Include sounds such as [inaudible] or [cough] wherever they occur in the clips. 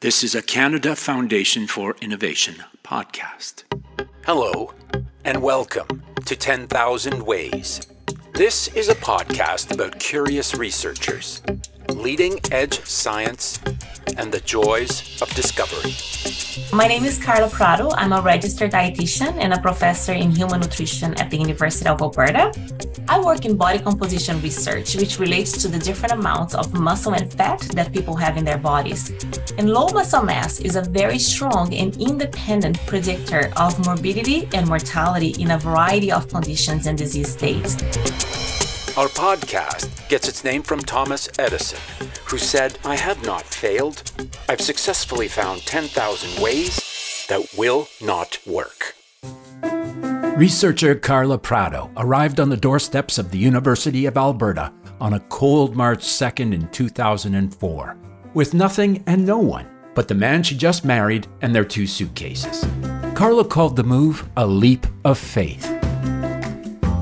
This is a Canada Foundation for Innovation podcast. Hello, and welcome to 10,000 Ways. This is a podcast about curious researchers, leading edge science, and the joys of discovery. My name is Carla Prado. I'm a registered dietitian and a professor in human nutrition at the University of Alberta. I work in body composition research, which relates to the different amounts of muscle and fat that people have in their bodies. And low muscle mass is a very strong and independent predictor of morbidity and mortality in a variety of conditions and disease states. Our podcast gets its name from Thomas Edison, who said, I have not failed. I've successfully found 10,000 ways that will not work. Researcher Carla Prado arrived on the doorsteps of the University of Alberta on a cold March 2nd in 2004, with nothing and no one but the man she just married and their two suitcases. Carla called the move a leap of faith.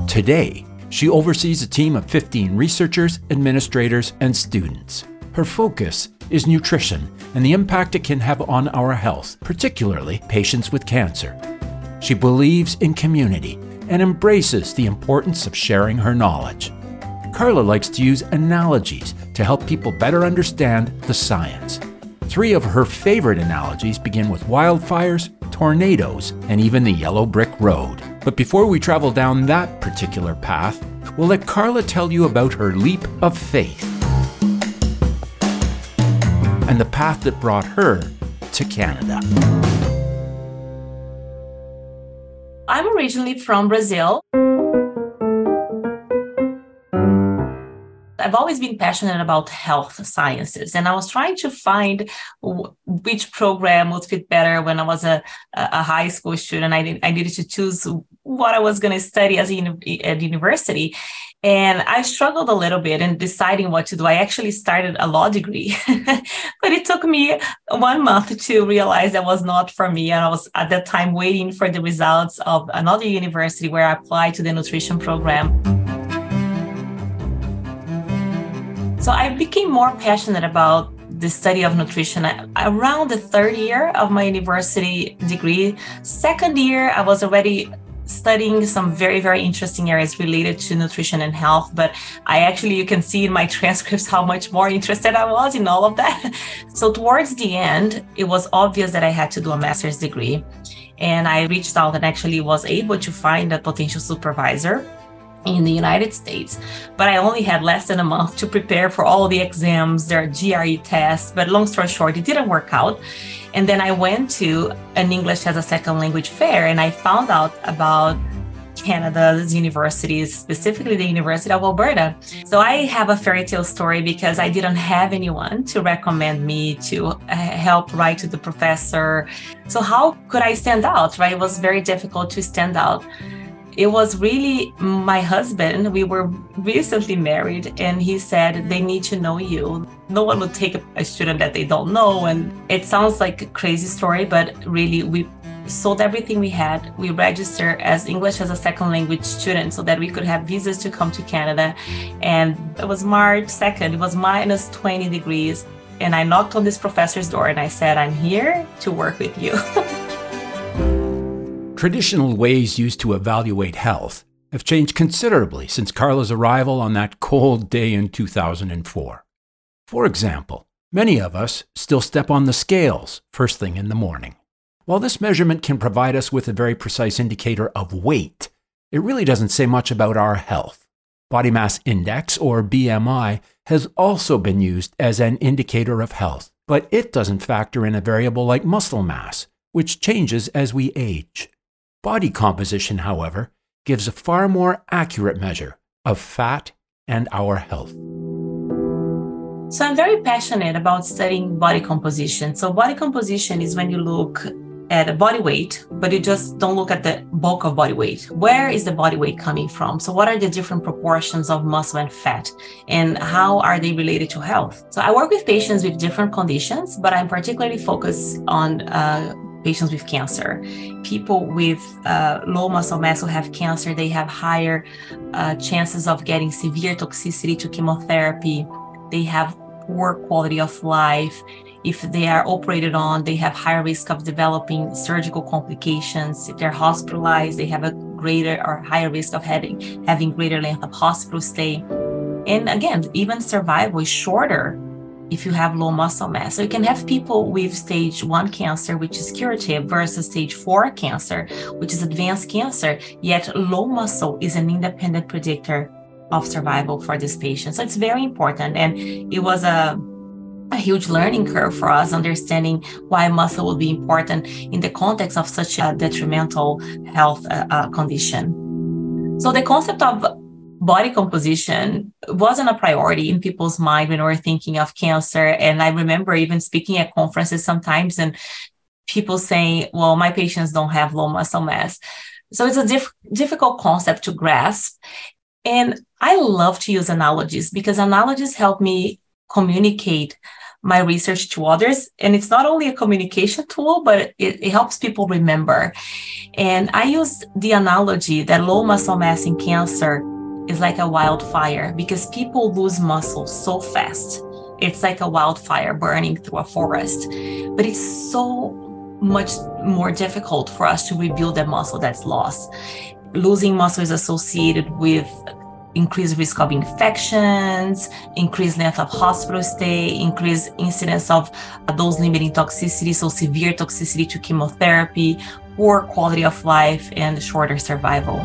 Today, she oversees a team of 15 researchers, administrators, and students. Her focus is nutrition and the impact it can have on our health, particularly patients with cancer. She believes in community and embraces the importance of sharing her knowledge. Carla likes to use analogies to help people better understand the science. Three of her favorite analogies begin with wildfires, tornadoes, and even the yellow brick road. But before we travel down that particular path, we'll let Carla tell you about her leap of faith and the path that brought her to Canada. I'm originally from Brazil. I've always been passionate about health sciences, and I was trying to find w- which program would fit better when I was a, a high school student. I, did, I needed to choose what I was going to study as a, at university. And I struggled a little bit in deciding what to do. I actually started a law degree, [laughs] but it took me one month to realize that was not for me. And I was at that time waiting for the results of another university where I applied to the nutrition program. So I became more passionate about the study of nutrition around the third year of my university degree. Second year, I was already studying some very very interesting areas related to nutrition and health but i actually you can see in my [laughs] transcripts how much more interested i was in all of that [laughs] so towards the end it was obvious that i had to do a master's degree and i reached out and actually was able to find a potential supervisor in the United States, but I only had less than a month to prepare for all the exams, their GRE tests. But long story short, it didn't work out. And then I went to an English as a second language fair and I found out about Canada's universities, specifically the University of Alberta. So I have a fairy tale story because I didn't have anyone to recommend me to uh, help write to the professor. So how could I stand out, right? It was very difficult to stand out it was really my husband. We were recently married, and he said, They need to know you. No one would take a student that they don't know. And it sounds like a crazy story, but really, we sold everything we had. We registered as English as a second language student so that we could have visas to come to Canada. And it was March 2nd, it was minus 20 degrees. And I knocked on this professor's door and I said, I'm here to work with you. [laughs] Traditional ways used to evaluate health have changed considerably since Carla's arrival on that cold day in 2004. For example, many of us still step on the scales first thing in the morning. While this measurement can provide us with a very precise indicator of weight, it really doesn't say much about our health. Body mass index, or BMI, has also been used as an indicator of health, but it doesn't factor in a variable like muscle mass, which changes as we age. Body composition, however, gives a far more accurate measure of fat and our health. So, I'm very passionate about studying body composition. So, body composition is when you look at a body weight, but you just don't look at the bulk of body weight. Where is the body weight coming from? So, what are the different proportions of muscle and fat, and how are they related to health? So, I work with patients with different conditions, but I'm particularly focused on uh, patients with cancer. People with uh, low muscle mass who have cancer, they have higher uh, chances of getting severe toxicity to chemotherapy. They have poor quality of life. if they are operated on, they have higher risk of developing surgical complications. If they're hospitalized, they have a greater or higher risk of having having greater length of hospital stay. And again, even survival is shorter if you have low muscle mass. So you can have people with stage one cancer, which is curative, versus stage four cancer, which is advanced cancer, yet low muscle is an independent predictor of survival for this patient. So it's very important. And it was a a huge learning curve for us understanding why muscle will be important in the context of such a detrimental health uh, uh, condition. So the concept of body composition wasn't a priority in people's mind when we were thinking of cancer. And I remember even speaking at conferences sometimes and people saying, well, my patients don't have low muscle mass. So it's a diff- difficult concept to grasp. And I love to use analogies because analogies help me communicate my research to others. And it's not only a communication tool, but it, it, helps people remember. And I use the analogy that low muscle mass in cancer is like a wildfire because people lose muscle so fast. It's like a wildfire burning through a forest. But it's so much more difficult for us to rebuild that muscle that's lost. Losing muscle is associated with increased risk of infections, increased length of hospital stay, increased incidence of dose limiting toxicity, so severe toxicity to chemotherapy, poor quality of life, and shorter survival.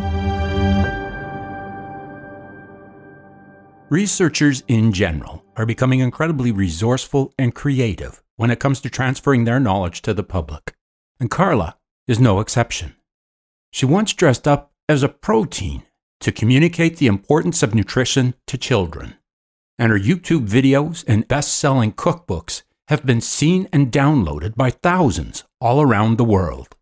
Researchers in general are becoming incredibly resourceful and creative when it comes to transferring their knowledge to the public. And Carla is no exception. She once dressed up as a protein to communicate the importance of nutrition to children. And her YouTube videos and best selling cookbooks have been seen and downloaded by thousands all around the world.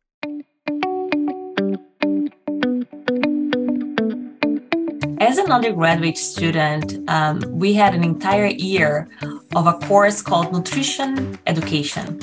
As an undergraduate student, um, we had an entire year of a course called Nutrition Education.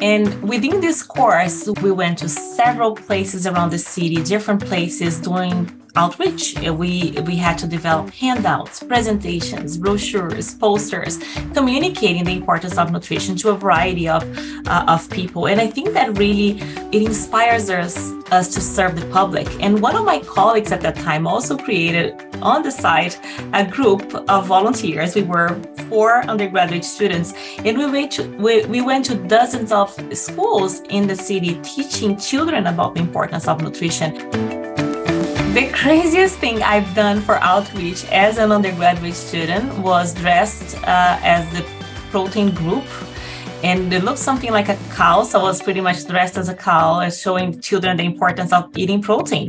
And within this course, we went to several places around the city, different places doing outreach. We we had to develop handouts, presentations, brochures, posters, communicating the importance of nutrition to a variety of uh, of people. And I think that really it inspires us us to serve the public. And one of my colleagues at that time also created on the side a group of volunteers. We were four undergraduate students, and we went to we, we went to dozens of schools in the city teaching children about the importance of nutrition. The craziest thing I've done for outreach as an undergraduate student was dressed uh, as the protein group. And it looked something like a cow. So I was pretty much dressed as a cow, showing children the importance of eating protein.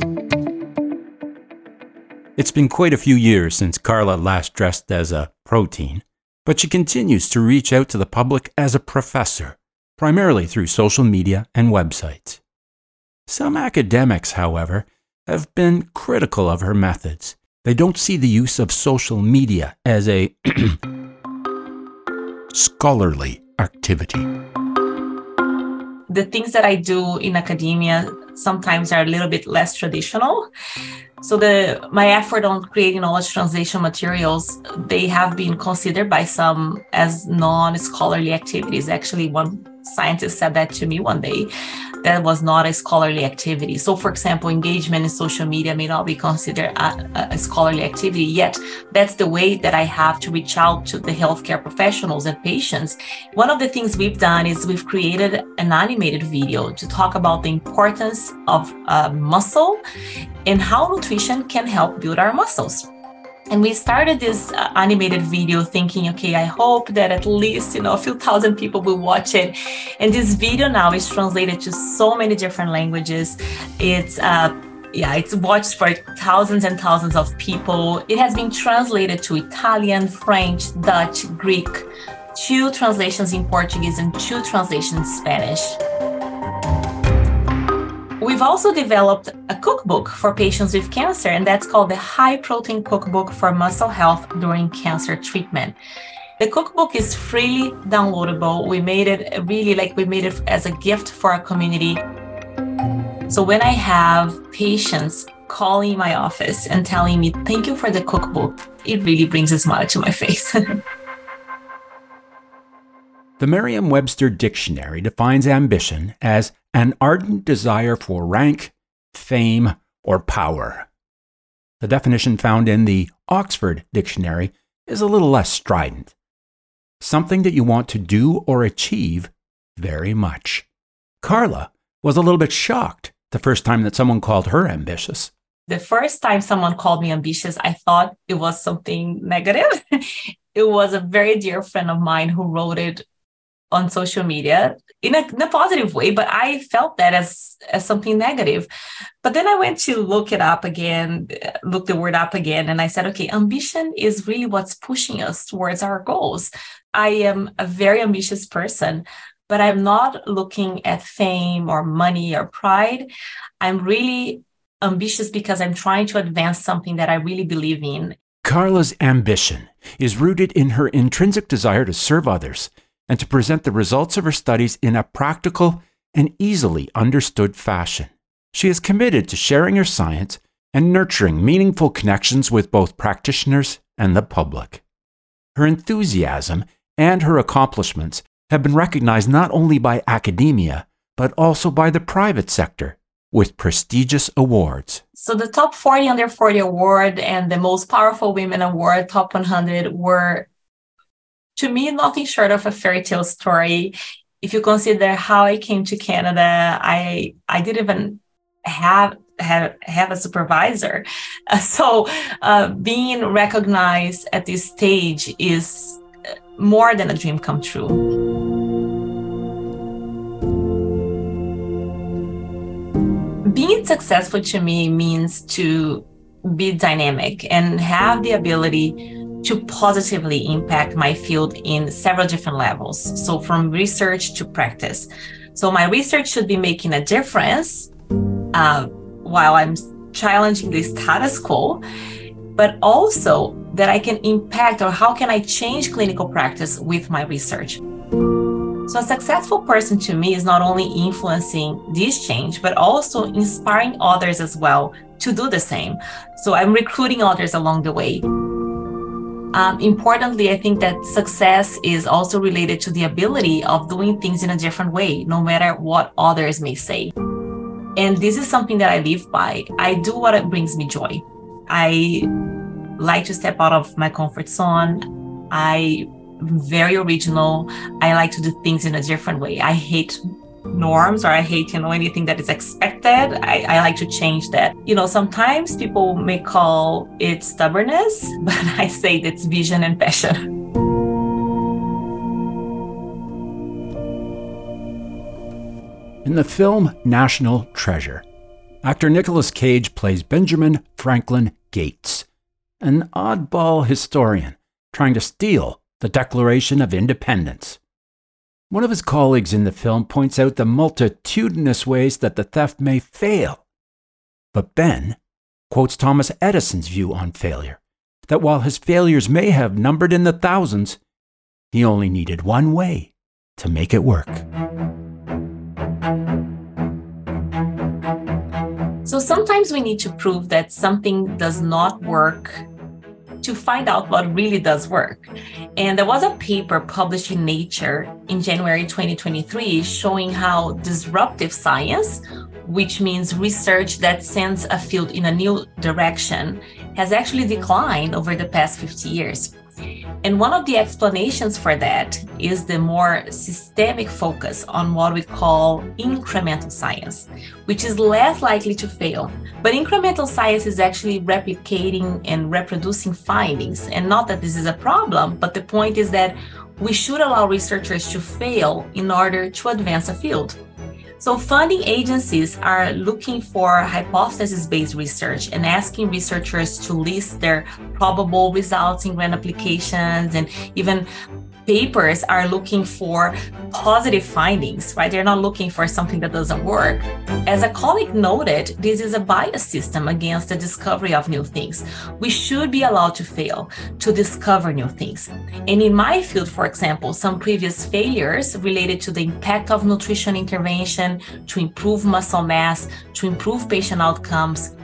It's been quite a few years since Carla last dressed as a protein, but she continues to reach out to the public as a professor, primarily through social media and websites. Some academics, however, have been critical of her methods. They don't see the use of social media as a [clears throat] scholarly activity. The things that I do in academia sometimes are a little bit less traditional. So the my effort on creating knowledge translation materials, they have been considered by some as non-scholarly activities. Actually, one scientist said that to me one day that was not a scholarly activity. So, for example, engagement in social media may not be considered a, a, scholarly activity, yet that's the way that I have to reach out to the healthcare professionals and patients. One of the things we've done is we've created an animated video to talk about the importance of uh, muscle and how nutrition can help build our muscles and we started this uh, animated video thinking okay i hope that at least you know a few thousand people will watch it and this video now is translated to so many different languages it's uh, yeah, it's watched for thousands and thousands of people. It has been translated to Italian, French, Dutch, Greek, two translations in Portuguese, and two translations in Spanish. We've also developed a cookbook for patients with cancer, and that's called the High Protein Cookbook for Muscle Health During Cancer Treatment. The cookbook is freely downloadable. We made it really like we made it as a gift for our community. So when I have patients calling my office and telling me, thank you for the cookbook, it really brings a smile to my [laughs] face. The Merriam Webster Dictionary defines ambition as an ardent desire for rank, fame, or power. The definition found in the Oxford Dictionary is a little less strident. Something that you want to do or achieve very much. Carla was a little bit shocked the first time that someone called her ambitious. The first time someone called me ambitious, I thought it was something negative. [laughs] it was a very dear friend of mine who wrote it on social media in a, in a, positive way, but I felt that as, as something negative. But then I went to look it up again, look the word up again, and I said, okay, ambition is really what's pushing us towards our goals. I am a very ambitious person, but I'm not looking at fame or money or pride. I'm really ambitious because I'm trying to advance something that I really believe in. Carla's ambition is rooted in her intrinsic desire to serve others and to present the results of her studies in a practical and easily understood fashion. She is committed to sharing her science and nurturing meaningful connections with both practitioners and the public. Her enthusiasm and her accomplishments have been recognized not only by academia, but also by the private sector with prestigious awards. So the top 40 under 40 award and the most powerful women award, top 100, were to me nothing short of a fairy tale story. If you consider how I came to Canada, I I didn't even have have, have a supervisor. Uh, [laughs] so uh, being recognized at this stage is more than a dream come true. Being successful to me means to be dynamic and have the ability to positively impact my field in several different levels. So, from research to practice. So, my research should be making a difference uh, while I'm challenging the status quo, but also that I can impact or how can I change clinical practice with my research. So, a successful person to me is not only influencing this change, but also inspiring others as well to do the same. So, I'm recruiting others along the way. Um, importantly, I think that success is also related to the ability of doing things in a different way, no matter what others may say. And this is something that I live by. I do what brings me joy. I like to step out of my comfort zone. I am very original. I like to do things in a different way. I hate norms or I hate, you know, anything that is expected. I, I like to change that. You know, sometimes people may call it stubbornness, [laughs] but I say it's vision and passion. In the film National Treasure, actor Nicolas Cage plays Benjamin Franklin Gates an oddball historian trying to steal the Declaration of Independence. One of his colleagues in the film points out the multitudinous ways that the theft may fail. But Ben quotes Thomas Edison's view on failure that while his failures may have numbered in the thousands, he only needed one way to make it work. So sometimes we need to prove that something does not work to find out what really does work. And there was a paper published in Nature in January 2023 showing how disruptive science, which means research that sends a field in a new direction, has actually declined over the past 50 years. And one of the explanations for that is the more systemic focus on what we call incremental science, which is less likely to fail. But incremental science is actually replicating and reproducing findings. And not that this is a problem, but the point is that we should allow researchers to fail in order to advance a field. So, funding agencies are looking for hypothesis based research and asking researchers to list their probable results in grant applications and even papers are looking for positive findings, right? They're not looking for something that doesn't work. As a colleague noted, this is a bias system against the discovery of new things. We should be allowed to fail to discover new things. And in my field, for example, some previous failures related to the impact of nutrition intervention to improve muscle mass, to improve patient outcomes,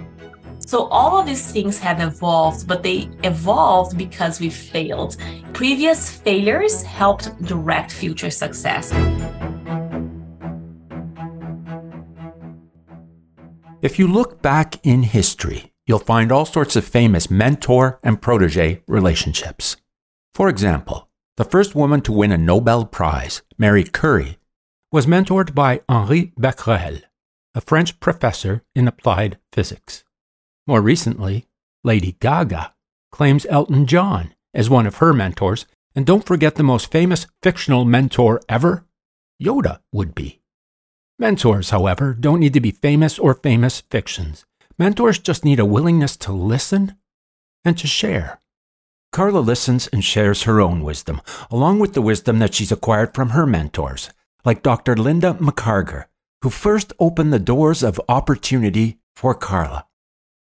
So all of these things have evolved, but they evolved because we failed. Previous failures helped direct future success. If you look back in history, you'll find all sorts of famous mentor and protege relationships. For example, the first woman to win a Nobel Prize, Marie Curie, was mentored by Henri Becquerel, a French professor in applied physics. More recently, Lady Gaga claims Elton John as one of her mentors, and don't forget the most famous fictional mentor ever Yoda would be. Mentors, however, don't need to be famous or famous fictions. Mentors just need a willingness to listen and to share. Carla listens and shares her own wisdom, along with the wisdom that she's acquired from her mentors, like Dr. Linda McCargar, who first opened the doors of opportunity for Carla.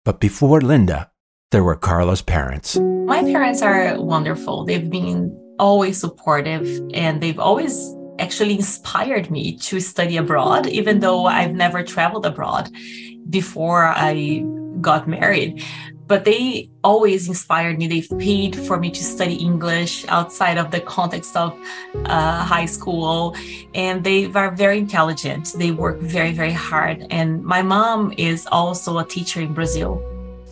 But before Linda, there were Carla's parents. My parents are wonderful. They've been always supportive and they've always actually inspired me to study abroad, even though I've never traveled abroad before I got married but they always inspired me. They've paid for me to study English outside of the context of uh, high school, and they are very intelligent. They work very, very hard. And my mom is also a teacher in Brazil,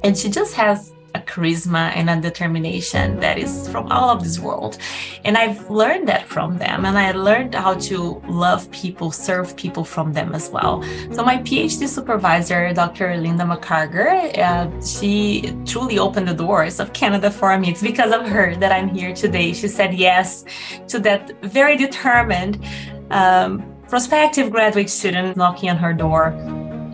and she just has charisma and a determination that is from all of this world. And I've learned that from them. And I learned how to love people, serve people from them as well. So my PhD supervisor, Dr. Linda McCargar, uh, she truly opened the doors of Canada for me. It's because of her that I'm here today. She said yes to that very determined um, prospective graduate student knocking on her door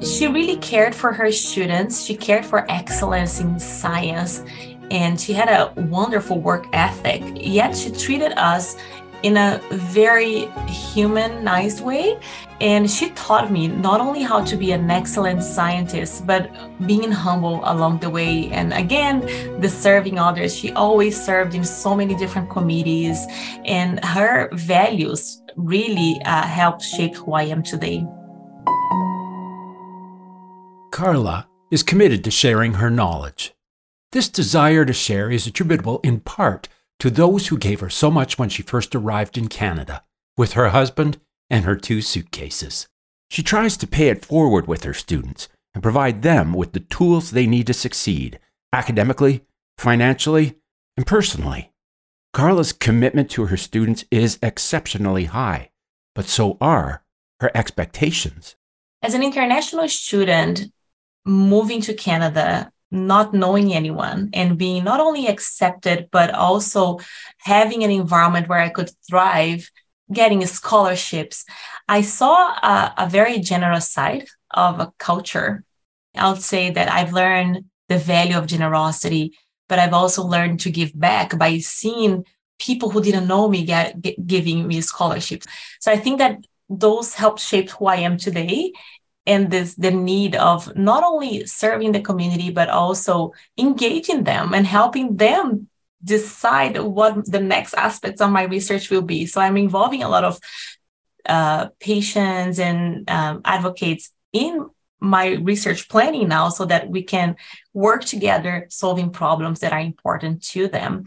she really cared for her students. She cared for excellence in science and she had a wonderful work ethic. Yet she treated us in a very human, nice way. And she taught me not only how to be an excellent scientist, but being humble along the way. And again, the serving others. She always served in so many different committees, and her values really uh, helped shape who I am today. Carla is committed to sharing her knowledge. This desire to share is attributable in part to those who gave her so much when she first arrived in Canada, with her husband and her two suitcases. She tries to pay it forward with her students and provide them with the tools they need to succeed academically, financially, and personally. Carla's commitment to her students is exceptionally high, but so are her expectations. As an international student, moving to Canada, not knowing anyone, and being not only accepted, but also having an environment where I could thrive, getting scholarships, I saw a, a very generous side of a culture. I'll say that I've learned the value of generosity, but I've also learned to give back by seeing people who didn't know me get, get, giving me scholarships. So I think that those helped shape who I am today and this the need of not only serving the community but also engaging them and helping them decide what the next aspects of my research will be. So i'm involving a lot of uh, patients and um, advocates in my research planning now so that we can work together solving problems that are important to them.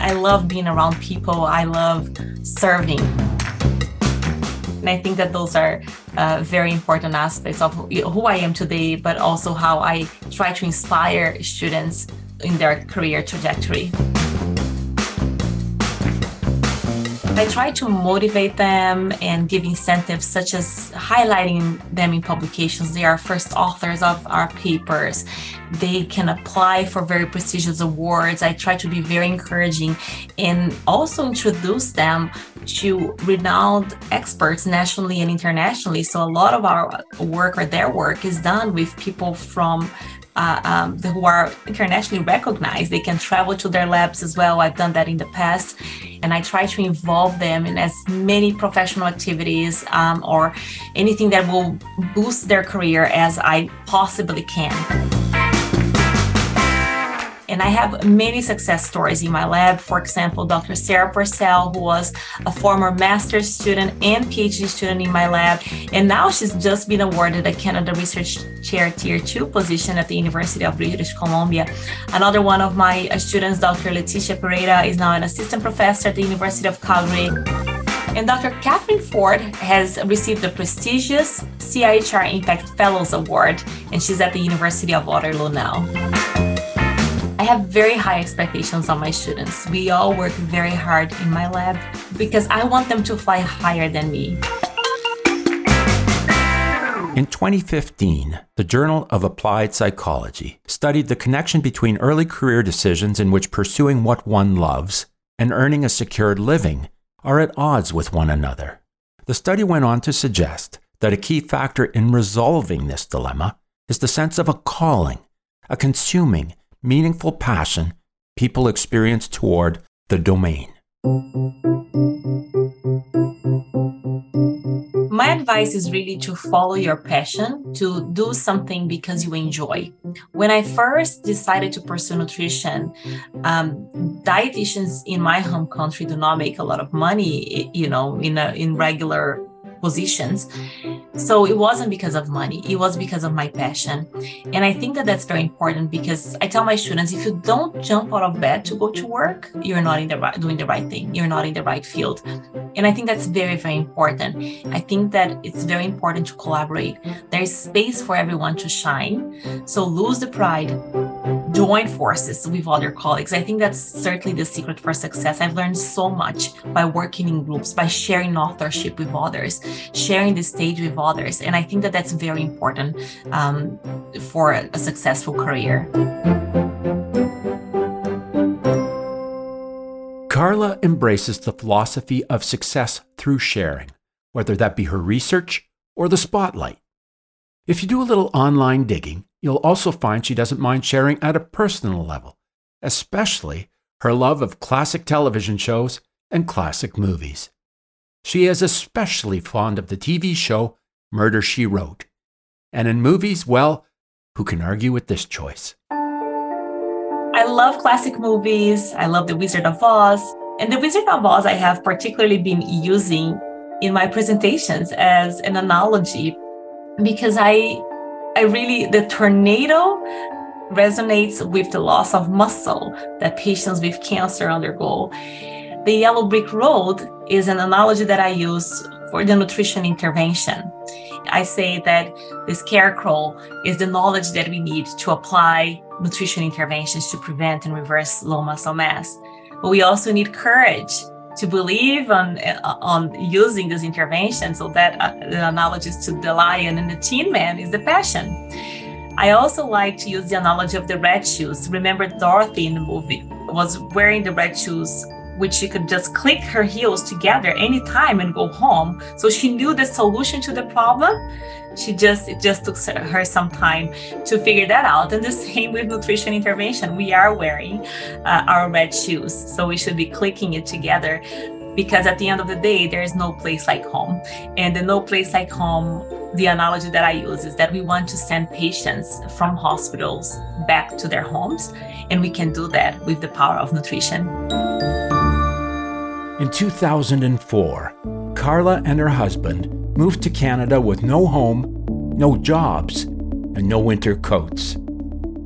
I love being around people. I love serving and I think that those are uh, very important aspects of who I am today, but also how I try to inspire students in their career trajectory. I try to motivate them and give incentives such as highlighting them in publications. They are first authors of our papers. They can apply for very prestigious awards. I try to be very encouraging and also introduce them to renowned experts nationally and internationally. So a lot of our work or their work is done with people from uh, um, who are internationally recognized. They can travel to their labs as well. I've done that in the past. And I try to involve them in as many professional activities um, or anything that will boost their career as I possibly can. And I have many success stories in my lab. For example, Dr. Sarah Purcell, who was a former master's student and PhD student in my lab. And now she's just been awarded a Canada Research Chair Tier 2 position at the University of British Columbia. Another one of my uh, students, Dr. Leticia Pereira, is now an assistant professor at the University of Calgary. And Dr. Catherine Ford has received the prestigious CIHR Impact Fellows Award, and she's at the University of Waterloo now. I have very high expectations on my students. We all work very hard in my lab because I want them to fly higher than me. In 2015, the Journal of Applied Psychology studied the connection between early career decisions in which pursuing what one loves and earning a secured living are at odds with one another. The study went on to suggest that a key factor in resolving this dilemma is the sense of a calling, a consuming, meaningful passion people experience toward the domain. My advice is really to follow your passion, to do something because you enjoy. When I first decided to pursue nutrition, um, dietitians in my home country do not make a lot of money, you know, in a, in regular positions. So it wasn't because of money, it was because of my passion. And I think that that's very important because I tell my students if you don't jump out of bed to go to work, you're not in the right, doing the right thing, you're not in the right field. And I think that's very, very important. I think that it's very important to collaborate. There's space for everyone to shine. So lose the pride join forces with other colleagues. I think that's certainly the secret for success. I've learned so much by working in groups, by sharing authorship with others, sharing the stage with others. And I think that that's very important um, for a successful career. Carla embraces the philosophy of success through sharing, whether that be her research or the spotlight. If you do a little online digging, you'll also find she doesn't mind sharing at a personal level, especially her love of classic television shows and classic movies. She is especially fond of the TV show Murder She Wrote. And in movies, well, who can argue with this choice? I love classic movies. I love The Wizard of Oz. And The Wizard of Oz, I have particularly been using in my presentations as an analogy because I I really, the tornado resonates with the loss of muscle that patients with cancer undergo. The yellow brick road is an analogy that I use for the nutrition intervention. I say that the scarecrow is the knowledge that we need to apply nutrition interventions to prevent and reverse low muscle mass. But we also need courage to believe on on using this intervention. So that uh, the analogy to the lion and the tin man is the passion. I also like to use the analogy of the red shoes. Remember Dorothy in the movie was wearing the red shoes which she could just click her heels together anytime and go home. So she knew the solution to the problem. She just it just took her some time to figure that out. And the same with nutrition intervention. We are wearing uh, our red shoes, so we should be clicking it together because at the end of the day there is no place like home and the no place like home the analogy that i use is that we want to send patients from hospitals back to their homes and we can do that with the power of nutrition in 2004, Carla and her husband moved to Canada with no home, no jobs, and no winter coats.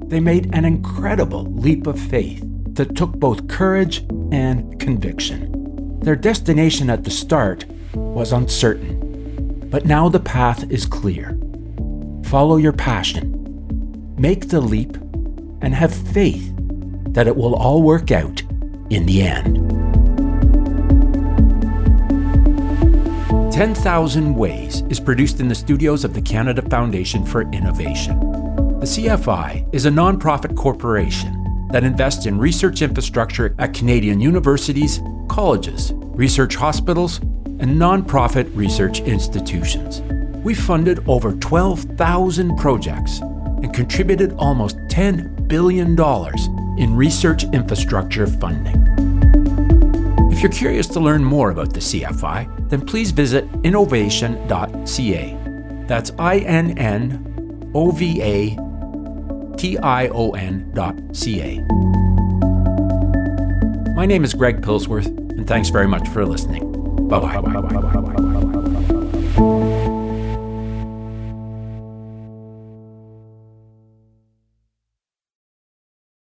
They made an incredible leap of faith that took both courage and conviction. Their destination at the start was uncertain, but now the path is clear. Follow your passion, make the leap, and have faith that it will all work out in the end. 10,000 Ways is produced in the studios of the Canada Foundation for Innovation. The CFI is a nonprofit corporation that invests in research infrastructure at Canadian universities, colleges, research hospitals, and nonprofit research institutions. We funded over 12,000 projects and contributed almost $10 billion in research infrastructure funding. If you're curious to learn more about the CFI, then please visit innovation.ca. That's I N N O V A T I O N.ca. My name is Greg Pillsworth, and thanks very much for listening. Bye bye.